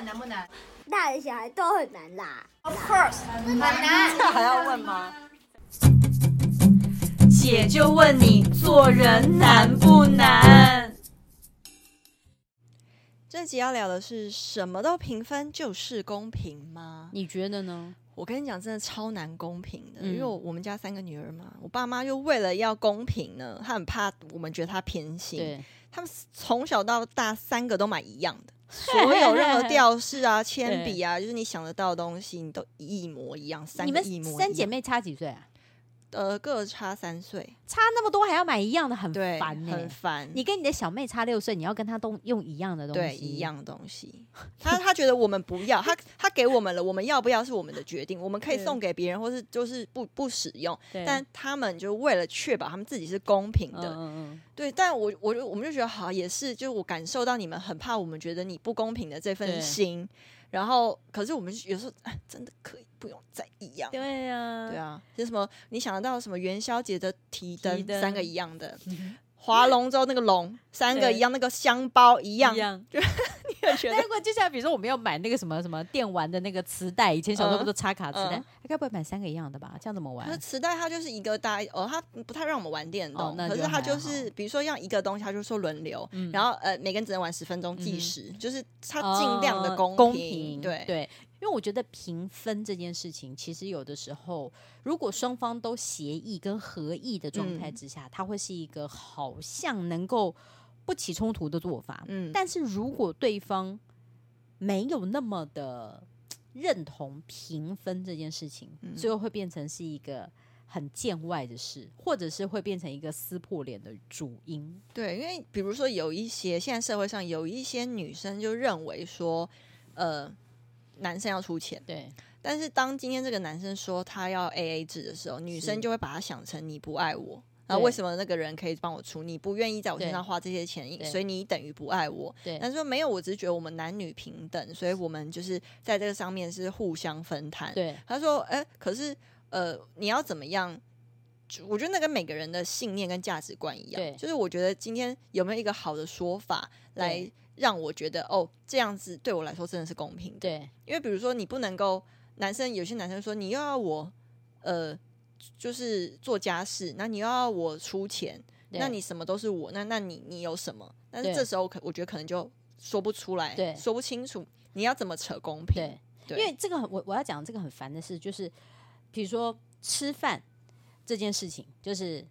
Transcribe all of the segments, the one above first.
本难不难？大人小孩都很难啦。Of course，很难。这还要问吗？姐就问你，做人难不难？这集要聊的是什么都平分就是公平吗？你觉得呢？我跟你讲，真的超难公平的，嗯、因为我们家三个女儿嘛，我爸妈就为了要公平呢，他很怕我们觉得他偏心，对，他们从小到大三个都买一样的，所有任何 吊饰啊、铅笔啊，就是你想得到的东西，你都一模一样。三个一模一样。你们三姐妹差几岁啊？呃，各差三岁，差那么多还要买一样的，很烦、欸，很烦。你跟你的小妹差六岁，你要跟她都用一样的东西，对，一样东西。他他觉得我们不要，他他给我们了，我们要不要是我们的决定，我们可以送给别人，或是就是不不使用。但他们就为了确保他们自己是公平的，嗯嗯对。但我我就我们就觉得好，也是，就我感受到你们很怕我们觉得你不公平的这份心。然后，可是我们有时候哎，真的可以不用再一样。对呀、啊，对啊，就什么你想得到什么元宵节的提灯，三个一样的，划龙舟那个龙三个一样，那个香包一样，一样 就你有觉得？如果就像比如说我们要买那个什么什么电玩的那个磁带，以前小时候不都插卡磁带？嗯嗯、他该不会买三个一样的吧？这样怎么玩？可是磁带它就是一个大哦，它不太让我们玩电动，哦、可是它就是比如说像一个东西，它就说轮流，嗯、然后呃每个人只能玩十分钟计时，嗯、就是它尽量的公平，公平对对。因为我觉得评分这件事情，其实有的时候，如果双方都协议跟合意的状态之下，嗯、它会是一个好像能够不起冲突的做法。嗯，但是如果对方没有那么的认同评分这件事情，嗯、最后会变成是一个很见外的事，或者是会变成一个撕破脸的主因。对，因为比如说有一些现在社会上有一些女生就认为说，呃。男生要出钱，对。但是当今天这个男生说他要 AA 制的时候，女生就会把他想成你不爱我，然后为什么那个人可以帮我出？你不愿意在我身上花这些钱，所以你等于不爱我。对。但是说没有，我只是觉得我们男女平等，所以我们就是在这个上面是互相分摊。对。他说：“哎、欸，可是呃，你要怎么样？我觉得那跟每个人的信念跟价值观一样。对。就是我觉得今天有没有一个好的说法来？”让我觉得哦，这样子对我来说真的是公平的。对，因为比如说你不能够，男生有些男生说你又要我，呃，就是做家事，那你又要我出钱，那你什么都是我，那那你你有什么？但是这时候可我觉得可能就说不出来，对，说不清楚，你要怎么扯公平？对，对，因为这个我我要讲这个很烦的事，就是比如说吃饭这件事情，就是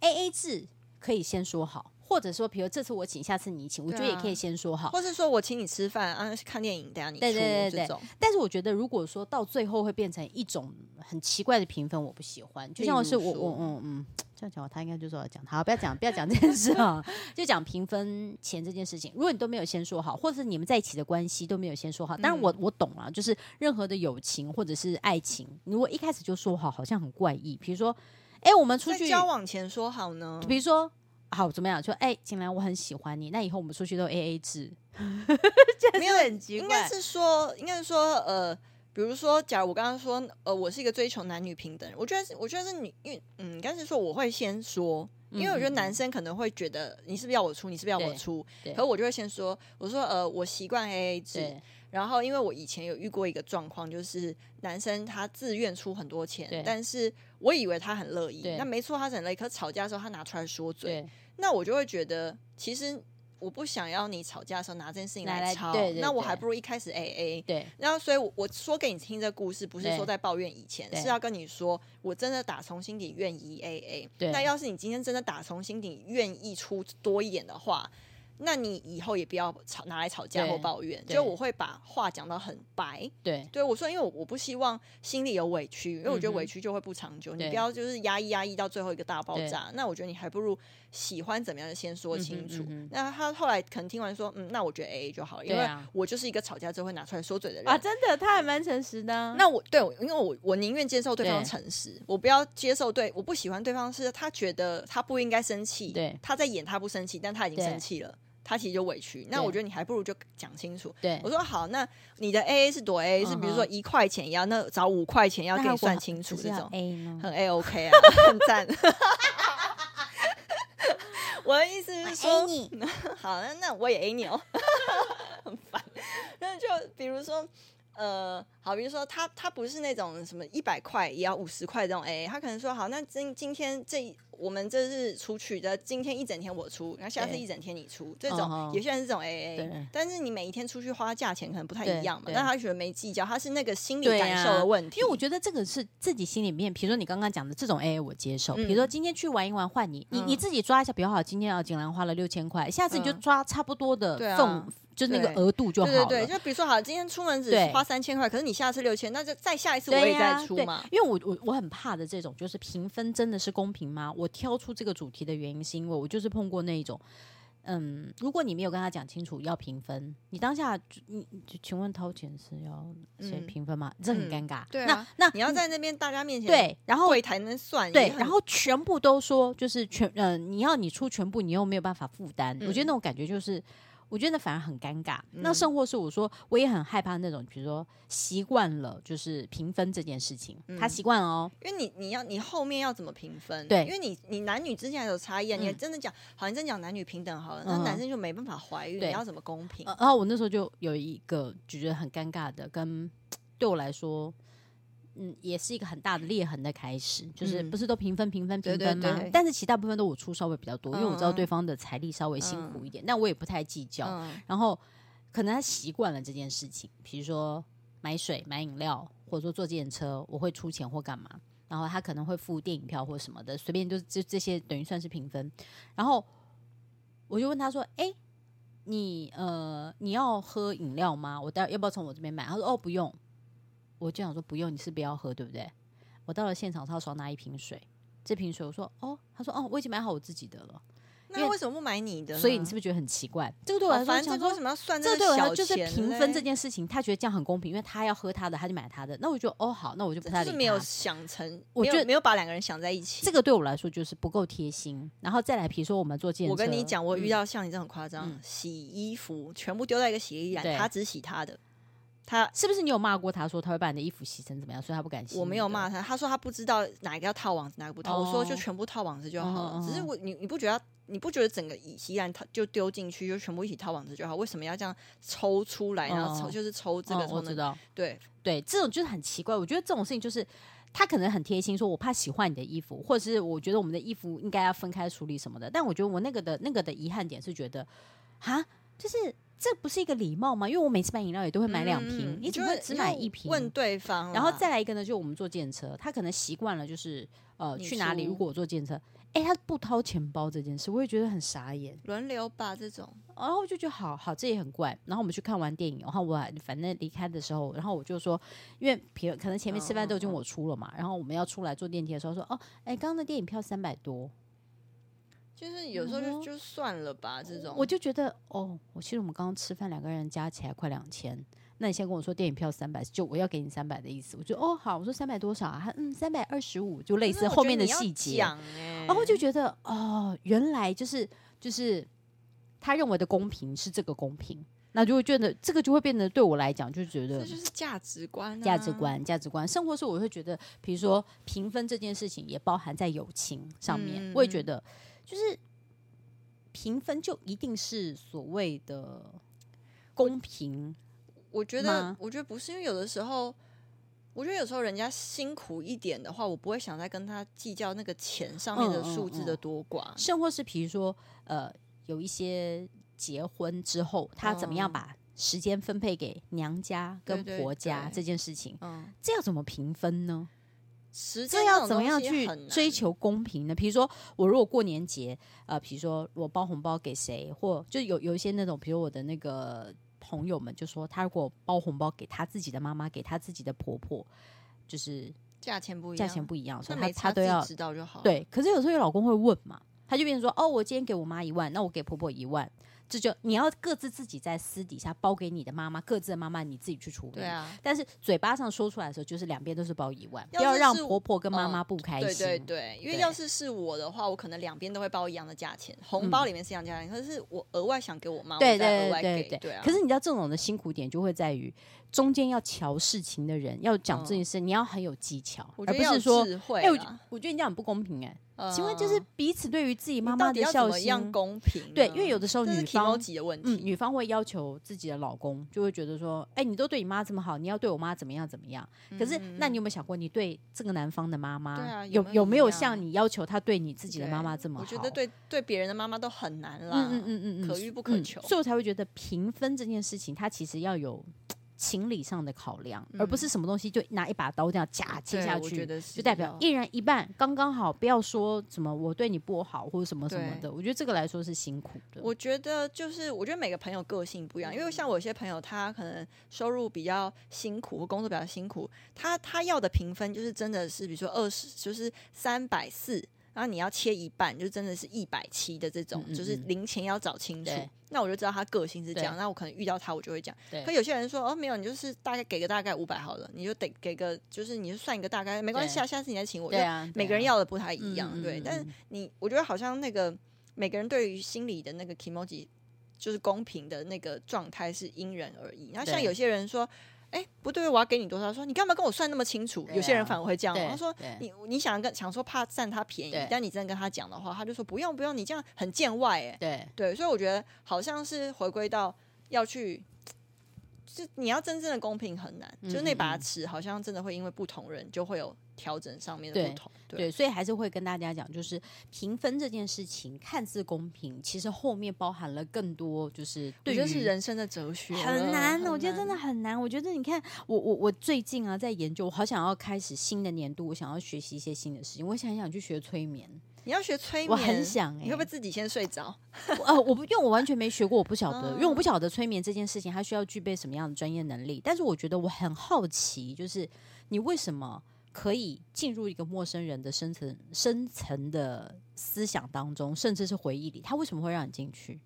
AA 制可以先说好。或者说，比如这次我请，下次你请，我觉得也可以先说好。或是说我请你吃饭啊，看电影，等下你出对对对对。但是我觉得，如果说到最后会变成一种很奇怪的评分，我不喜欢。就像是我我嗯嗯这样讲，他应该就是要讲，他，不要讲不要讲这件事啊，就讲评分钱这件事情。如果你都没有先说好，或者是你们在一起的关系都没有先说好，当然我我懂了，就是任何的友情或者是爱情，如果一开始就说好，好像很怪异。比如说，哎，我们出去交往前说好呢？比如说。好，怎么样？说，哎、欸，景兰，我很喜欢你。那以后我们出去都 A A 制，没有很奇怪。应该是说，应该是说，呃，比如说，假如我刚刚说，呃，我是一个追求男女平等，我觉得是，我觉得是你，因为，嗯，应该是说，我会先说，因为我觉得男生可能会觉得，你是不是要我出？你是不是要我出？可是我就会先说，我说，呃，我习惯 A A 制。然后，因为我以前有遇过一个状况，就是男生他自愿出很多钱，但是我以为他很乐意。那没错，他很乐意。可吵架的时候，他拿出来说嘴，那我就会觉得，其实我不想要你吵架的时候拿这件事情来吵。那我还不如一开始 AA。对。然后，所以我说给你听这故事，不是说在抱怨以前，是要跟你说，我真的打从心底愿意 AA。那要是你今天真的打从心底愿意出多一点的话。那你以后也不要吵拿来吵架或抱怨，就我会把话讲到很白。对，对我说，因为我我不希望心里有委屈，因为我觉得委屈就会不长久。你不要就是压抑压抑到最后一个大爆炸。那我觉得你还不如喜欢怎么样先说清楚。那他后来可能听完说，嗯，那我觉得 AA 就好了，因为我就是一个吵架之后会拿出来说嘴的人啊。真的，他还蛮诚实的。那我对，因为我我宁愿接受对方诚实，我不要接受对，我不喜欢对方是他觉得他不应该生气，对，他在演他不生气，但他已经生气了。他其实就委屈，那我觉得你还不如就讲清楚。对，我说好，那你的 A A 是多 A A？是比如说一块钱要，那找五块钱要给你算清楚这种。A 呢？很 A OK 啊，很赞。我的意思是说，好，那那我也 A 你哦，很烦。那就比如说。呃，好，比如说他他不是那种什么一百块也要五十块这种，A，，他可能说好，那今今天这我们这是出去的，今天一整天我出，然后下次一整天你出，这种有些人是这种 AA，但是你每一天出去花价钱可能不太一样嘛，但他觉得没计较，他是那个心理感受的问题，因为我觉得这个是自己心里面，比如说你刚刚讲的这种 AA 我接受，比如说今天去玩一玩换你，你你自己抓一下比较好，今天要锦兰花了六千块，下次你就抓差不多的份。就那个额度就好了。对对对，就比如说，好，今天出门只花三千块，可是你下次六千，那就再下一次我也再出嘛。因为我我我很怕的这种，就是评分真的是公平吗？我挑出这个主题的原因是因为我就是碰过那一种，嗯，如果你没有跟他讲清楚要评分，你当下你请问掏钱是要谁评分吗？这很尴尬。对啊，那那你要在那边大家面前对，然后柜台能算对，然后全部都说就是全嗯，你要你出全部，你又没有办法负担，我觉得那种感觉就是。我觉得反而很尴尬。嗯、那甚或是我说，我也很害怕那种，比如说习惯了就是评分这件事情，嗯、他习惯了哦。因为你你要你后面要怎么评分？对，因为你你男女之间还有差异啊。嗯、你真的讲，好像真讲男女平等好了，那、嗯、男生就没办法怀孕，你要怎么公平？然后我那时候就有一个就觉得很尴尬的，跟 对我来说。嗯，也是一个很大的裂痕的开始，就是不是都平分平分平分吗？但是其他部分都我出稍微比较多，因为我知道对方的财力稍微辛苦一点，但我也不太计较。然后可能他习惯了这件事情，比如说买水、买饮料，或者说坐计程车，我会出钱或干嘛，然后他可能会付电影票或什么的，随便就就这些等于算是平分。然后我就问他说：“哎，你呃你要喝饮料吗？我待要不要从我这边买？”他说：“哦，不用。”我就想说不用，你是不要喝，对不对？我到了现场，他少拿一瓶水，这瓶水我说哦，他说哦，我已经买好我自己的了。那为什么不买你的？所以你是不是觉得很奇怪？这个对我来说，反正为什么要算这个对我来说就是平分这件事情，他觉得这样很公平，因为他要喝他的，他就买他的。那我就哦好，那我就不太理他。没有想成，我觉得没有把两个人想在一起。这个对我来说就是不够贴心。然后再来，比如说我们做健身，我跟你讲，我遇到像你这种夸张，洗衣服全部丢在一个洗衣篮，他只洗他的。他是不是你有骂过他说他会把你的衣服洗成怎么样，所以他不敢洗？我没有骂他，他说他不知道哪一个要套网子，哪个不套。我说就全部套网子就好了。只是我你你不觉得你不觉得整个洗衣篮套就丢进去就全部一起套网子就好？为什么要这样抽出来，然后抽就是抽这个抽那个？对对，这种就是很奇怪。我觉得这种事情就是他可能很贴心，说我怕洗坏你的衣服，或者是我觉得我们的衣服应该要分开处理什么的。但我觉得我那个的那个的遗憾点是觉得啊，就是。这不是一个礼貌吗？因为我每次买饮料也都会买两瓶，嗯、你怎么会只买一瓶？问对方，然后再来一个呢？就我们坐电车，他可能习惯了，就是呃去哪里？如果我坐电车，哎，他不掏钱包这件事，我也觉得很傻眼。轮流吧，这种，然后我就觉得好好，这也很怪。然后我们去看完电影，然后我反正离开的时候，然后我就说，因为平可能前面吃饭都已经我出了嘛，然后我们要出来坐电梯的时候说，哦，哎，刚刚的电影票三百多。就是有时候就就算了吧，这种我就觉得哦，我其实我们刚刚吃饭两个人加起来快两千，那你先跟我说电影票三百，就我要给你三百的意思，我就哦好，我说三百多少啊？嗯，三百二十五，就类似后面的细节，然后就觉得哦，原来就是就是他认为的公平是这个公平，那就会觉得这个就会变得对我来讲就觉得这就是价值观，价值观，价值观。生活是我会觉得，比如说评分这件事情也包含在友情上面，我也觉得。就是评分就一定是所谓的公平？我觉得，我觉得不是，因为有的时候，我觉得有时候人家辛苦一点的话，我不会想再跟他计较那个钱上面的数字的多寡。甚、嗯嗯嗯、或是比如说，呃，有一些结婚之后，他怎么样把时间分配给娘家跟婆家这件事情，嗯，这要怎么平分呢？这要怎么样去追求公平呢？比如说，我如果过年节，呃，比如说我包红包给谁，或就有有一些那种，比如我的那个朋友们就说，他如果包红包给他自己的妈妈，给他自己的婆婆，就是价钱不一样，价钱不一样，所以他他都要知道就好。对，可是有时候有老公会问嘛，他就变成说，哦，我今天给我妈一万，那我给婆婆一万。这就你要各自自己在私底下包给你的妈妈，各自的妈妈你自己去处理。对啊，但是嘴巴上说出来的时候，就是两边都是包一万，不要让婆婆跟妈妈不开心。对对对，因为要是是我的话，我可能两边都会包一样的价钱，红包里面是一样价钱，可是我额外想给我妈，对对对对对。可是你知道这种的辛苦点就会在于中间要瞧事情的人要讲这件事，你要很有技巧，而不是说，哎，我我觉得你这样很不公平哎。呃、请问就是彼此对于自己妈妈的孝孝心一样公平？对，因为有的时候女方的问题，嗯，女方会要求自己的老公，就会觉得说，哎、欸，你都对你妈这么好，你要对我妈怎么样怎么样？可是，嗯、那你有没有想过，你对这个男方的妈妈，啊、有有没有像你要求他对你自己的妈妈这么好？我觉得对对别人的妈妈都很难啦，嗯嗯嗯嗯，可遇不可求，嗯、所以我才会觉得平分这件事情，它其实要有。情理上的考量，而不是什么东西就拿一把刀这样夹切下去，就代表一人一半刚刚好，不要说什么我对你不好或者什么什么的。我觉得这个来说是辛苦的。我觉得就是，我觉得每个朋友个性不一样，因为像我有些朋友，他可能收入比较辛苦或工作比较辛苦，他他要的评分就是真的是，比如说二十，就是三百四。然后你要切一半，就真的是一百七的这种，嗯嗯嗯，就是零钱要找清楚。那我就知道他个性是这样。那我可能遇到他，我就会讲。可有些人说哦，没有，你就是大概给个大概五百好了，你就得给个，就是你就算一个大概，没关系啊，下次你再请我。对啊，每个人要的不太一样，对，对。但是你，我觉得好像那个每个人对于心理的那个 kimoji，就是公平的那个状态是因人而异。然后像有些人说。哎，不对，我要给你多少？说你干嘛跟我算那么清楚？啊、有些人反而会这样。他说你你想跟想说怕占他便宜，但你真的跟他讲的话，他就说不用不用，你这样很见外哎。对对，所以我觉得好像是回归到要去。就你要真正的公平很难，嗯、就那把尺好像真的会因为不同人就会有调整上面的不同。对，所以还是会跟大家讲，就是评分这件事情看似公平，其实后面包含了更多，就是对于是人生的哲学，很难。我觉得真的很难。我觉得你看，我我我最近啊在研究，我好想要开始新的年度，我想要学习一些新的事情，我想想去学催眠。你要学催眠，我很想、欸。你会不会自己先睡着？呃，我不，因为我完全没学过，我不晓得，因为我不晓得催眠这件事情，它需要具备什么样的专业能力。但是我觉得我很好奇，就是你为什么可以进入一个陌生人的深层、深层的思想当中，甚至是回忆里，他为什么会让你进去？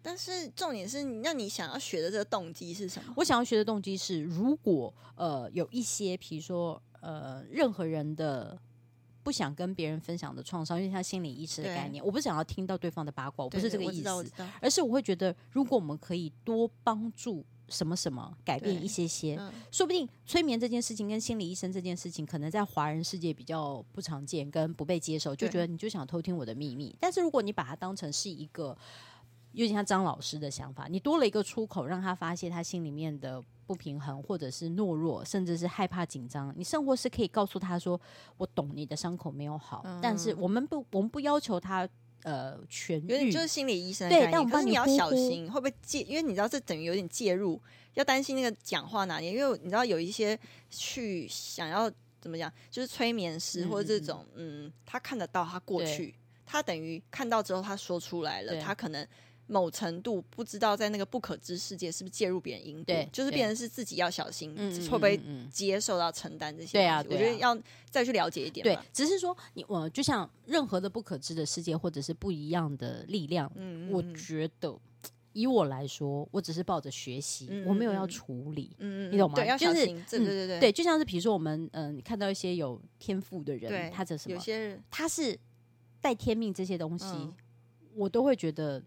但是重点是，那你想要学的这个动机是什么？我想要学的动机是，如果呃有一些，比如说呃任何人的。不想跟别人分享的创伤，因为像心理医师的概念，我不想要听到对方的八卦，我不是这个意思，而是我会觉得，如果我们可以多帮助什么什么，改变一些些，嗯、说不定催眠这件事情跟心理医生这件事情，可能在华人世界比较不常见，跟不被接受，就觉得你就想偷听我的秘密。但是如果你把它当成是一个，有点像张老师的想法，你多了一个出口，让他发泄他心里面的。不平衡，或者是懦弱，甚至是害怕紧张。你生活是可以告诉他说：“我懂你的伤口没有好，嗯、但是我们不，我们不要求他呃痊愈。”就是心理医生对，但我帮你，你要小心会不会介，因为你知道这等于有点介入，要担心那个讲话哪里。因为你知道有一些去想要怎么讲，就是催眠师或者这种，嗯，嗯，他看得到他过去，他等于看到之后他说出来了，他可能。某程度不知道在那个不可知世界是不是介入别人因果，就是变成是自己要小心，会不会接受到承担这些？对啊，我觉得要再去了解一点。对，只是说你我就像任何的不可知的世界，或者是不一样的力量，嗯，我觉得以我来说，我只是抱着学习，我没有要处理，嗯，你懂吗？就是对对对对，就像是比如说我们嗯，看到一些有天赋的人，他这什么？有些人他是带天命这些东西，我都会觉得。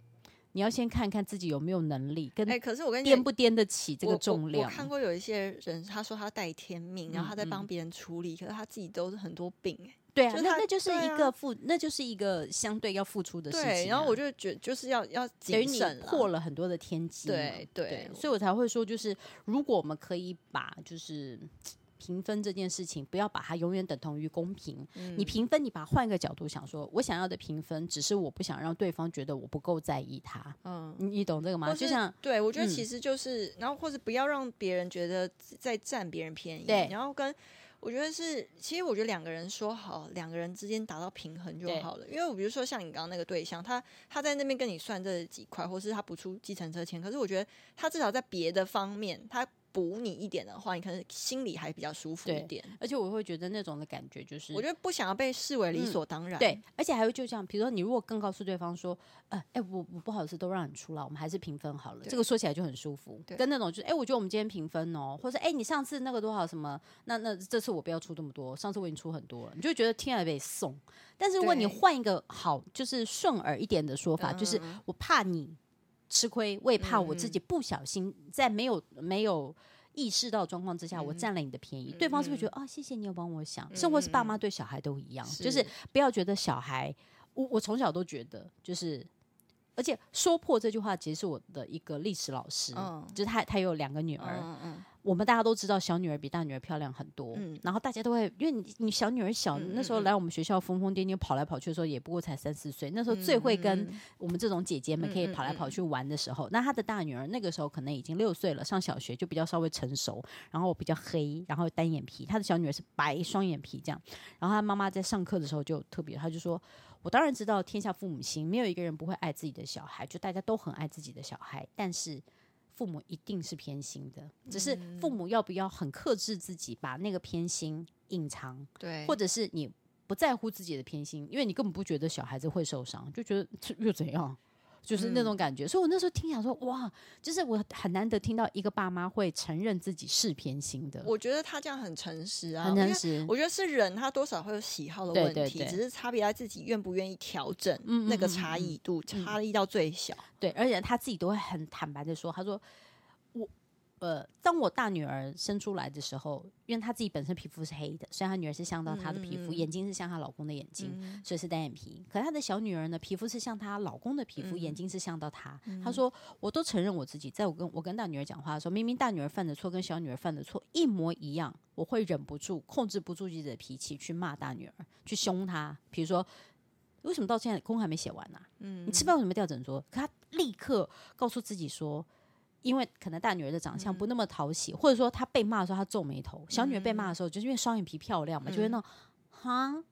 你要先看看自己有没有能力，跟哎，可是我跟你颠不颠得起这个重量。我看过有一些人，他说他带天命，然后他在帮别人处理，可是他自己都是很多病。哎，对啊，那那就是一个付，那就是一个相对要付出的事情。然后我就觉得就是要要谨慎，破了很多的天机。对对，所以我才会说，就是如果我们可以把就是。评分这件事情，不要把它永远等同于公平。嗯、你评分，你把它换一个角度想说，说我想要的评分，只是我不想让对方觉得我不够在意他。嗯，你你懂这个吗？是就像对我觉得其实就是，嗯、然后或者不要让别人觉得在占别人便宜。对，然后跟我觉得是，其实我觉得两个人说好，两个人之间达到平衡就好了。因为我比如说像你刚刚那个对象，他他在那边跟你算这几块，或是他不出计程车钱，可是我觉得他至少在别的方面他。补你一点的话，你可能心里还比较舒服一点。而且我会觉得那种的感觉就是，我觉得不想要被视为理所当然。嗯、对，而且还会就这样，比如说你如果更告诉对方说，呃，哎，我我不好意思，都让你出了，我们还是平分好了。这个说起来就很舒服。对跟那种就是，哎，我觉得我们今天平分哦，或者哎，你上次那个多少什么，那那这次我不要出这么多，上次我已经出很多了，你就觉得天啊被送。但是如果你换一个好，就是顺耳一点的说法，就是我怕你。吃亏，我也怕我自己不小心在没有没有意识到状况之下，我占了你的便宜，对方是不是觉得啊，谢谢你有帮我想？生活是爸妈对小孩都一样，就是不要觉得小孩，我我从小都觉得就是。而且说破这句话，其实是我的一个历史老师，嗯、就是他，他有两个女儿。嗯嗯、我们大家都知道，小女儿比大女儿漂亮很多。嗯、然后大家都会，因为你你小女儿小，嗯、那时候来我们学校疯疯癫癫跑来跑去的时候，也不过才三四岁。那时候最会跟我们这种姐姐们可以跑来跑去玩的时候。嗯、那她的大女儿那个时候可能已经六岁了，上小学就比较稍微成熟，然后比较黑，然后单眼皮。她的小女儿是白双眼皮这样。然后她妈妈在上课的时候就特别，她就说。我当然知道天下父母心，没有一个人不会爱自己的小孩，就大家都很爱自己的小孩。但是父母一定是偏心的，只是父母要不要很克制自己，把那个偏心隐藏，对，或者是你不在乎自己的偏心，因为你根本不觉得小孩子会受伤，就觉得这又怎样？就是那种感觉，嗯、所以我那时候听想说，哇，就是我很难得听到一个爸妈会承认自己是偏心的。我觉得他这样很诚实啊，很诚实。我觉得是人，他多少会有喜好的问题，只是差别在自己愿不愿意调整那个差异度，差异到最小。对，而且他自己都会很坦白的说，他说。呃，当我大女儿生出来的时候，因为她自己本身皮肤是黑的，所以她女儿是像到她的皮肤，嗯、眼睛是像她老公的眼睛，嗯、所以是单眼皮。可她的小女儿呢，皮肤是像她老公的皮肤，嗯、眼睛是像到她。她、嗯、说，我都承认我自己，在我跟我跟大女儿讲话的时候，明明大女儿犯的错跟小女儿犯的错一模一样，我会忍不住控制不住自己的脾气去骂大女儿，去凶她。比如说，为什么到现在功课还没写完呢、啊？嗯，你吃饭为什么掉整桌？可她立刻告诉自己说。因为可能大女儿的长相不那么讨喜，嗯、或者说她被骂的时候她皱眉头，小女儿被骂的时候就是因为双眼皮漂亮嘛，嗯、就会那种哈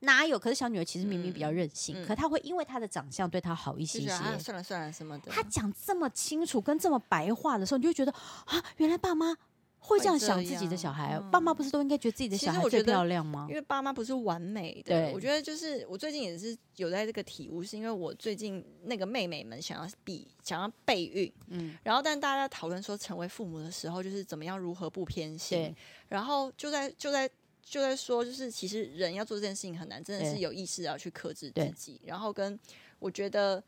哪有？可是小女儿其实明明比较任性，可她会因为她的长相对她好一些些。啊、算了算了什么的。她讲这么清楚跟这么白话的时候，你就会觉得啊，原来爸妈。会这样想自己的小孩，嗯、爸妈不是都应该觉得自己的小孩最漂亮吗？因为爸妈不是完美的。对，我觉得就是我最近也是有在这个体悟，是因为我最近那个妹妹们想要比想要备孕，嗯，然后但大家讨论说成为父母的时候，就是怎么样如何不偏心，然后就在就在就在说，就是其实人要做这件事情很难，真的是有意识要去克制自己，然后跟我觉得，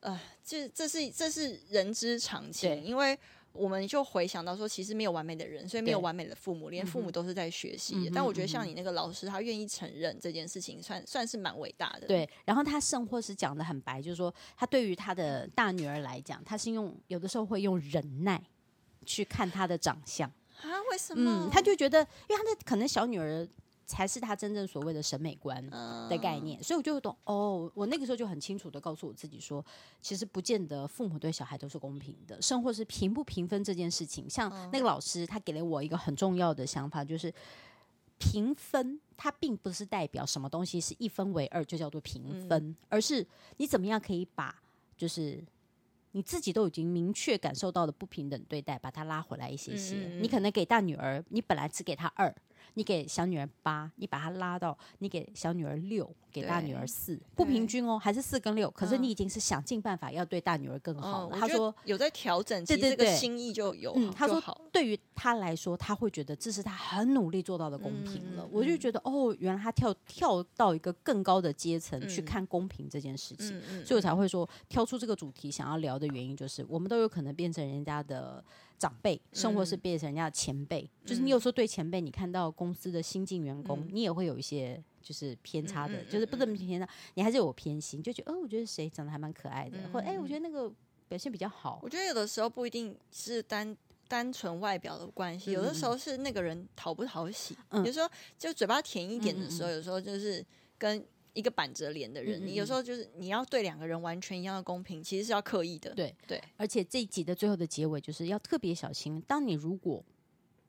呃，这这是这是人之常情，因为。我们就回想到说，其实没有完美的人，所以没有完美的父母，连父母都是在学习的。但我觉得像你那个老师，他愿意承认这件事情，算算是蛮伟大的。对，然后他甚或是讲的很白，就是说他对于他的大女儿来讲，他是用有的时候会用忍耐去看她的长相啊？为什么？嗯，他就觉得，因为他的可能小女儿。才是他真正所谓的审美观的概念，所以我就懂哦。我那个时候就很清楚的告诉我自己说，其实不见得父母对小孩都是公平的，甚或是平不平分这件事情。像那个老师，他给了我一个很重要的想法，就是平分它并不是代表什么东西是一分为二就叫做平分，而是你怎么样可以把就是你自己都已经明确感受到的不平等对待，把它拉回来一些些。你可能给大女儿，你本来只给她二。你给小女儿八，你把她拉到你给小女儿六，给大女儿四，不平均哦，还是四跟六。可是你已经是想尽办法要对大女儿更好了。他说有在调整，对对对，心意就有。他说对于他来说，他会觉得这是他很努力做到的公平了。我就觉得哦，原来他跳跳到一个更高的阶层去看公平这件事情，所以我才会说挑出这个主题想要聊的原因，就是我们都有可能变成人家的。长辈，生活是变成人家的前辈，嗯、就是你有时候对前辈，你看到公司的新进员工，嗯、你也会有一些就是偏差的，嗯、就是不怎么偏差，你还是有偏心，就觉得哦，我觉得谁长得还蛮可爱的，嗯、或者哎，我觉得那个表现比较好。我觉得有的时候不一定是单单纯外表的关系，有的时候是那个人讨不讨喜。嗯、有时候就嘴巴甜一点的时候，嗯、有时候就是跟。一个板着脸的人，你有时候就是你要对两个人完全一样的公平，其实是要刻意的。对对，而且这一集的最后的结尾就是要特别小心，当你如果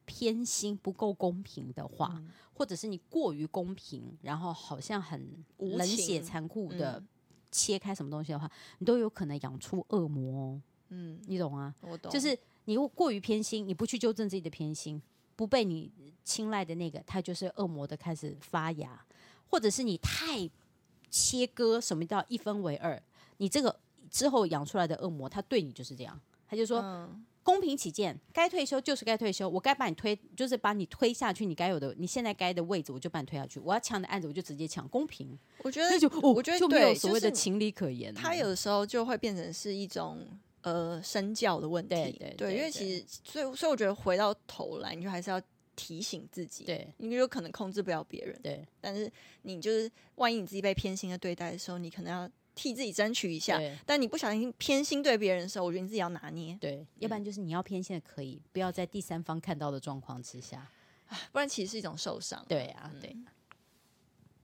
偏心不够公平的话，或者是你过于公平，然后好像很冷血残酷的切开什么东西的话，你都有可能养出恶魔。嗯，你懂啊？我懂。就是你过于偏心，你不去纠正自己的偏心，不被你青睐的那个，他就是恶魔的开始发芽。或者是你太切割，什么叫一分为二？你这个之后养出来的恶魔，他对你就是这样，他就说、嗯、公平起见，该退休就是该退休，我该把你推，就是把你推下去，你该有的，你现在该的位置，我就把你推下去。我要抢的案子，我就直接抢，公平。我觉得那就，我觉得就没有所谓的情理可言。他有的时候就会变成是一种呃身教的问题。对对对，因为其实所以所以我觉得回到头来，你就还是要提醒自己，对，你有可能控制不了别人，对，但是你就是万一你自己被偏心的对待的时候，你可能要替自己争取一下。但你不小心偏心对别人的时候，我觉得你自己要拿捏，对，要不然就是你要偏心的可以，不要在第三方看到的状况之下。不然其实是一种受伤。对啊，对。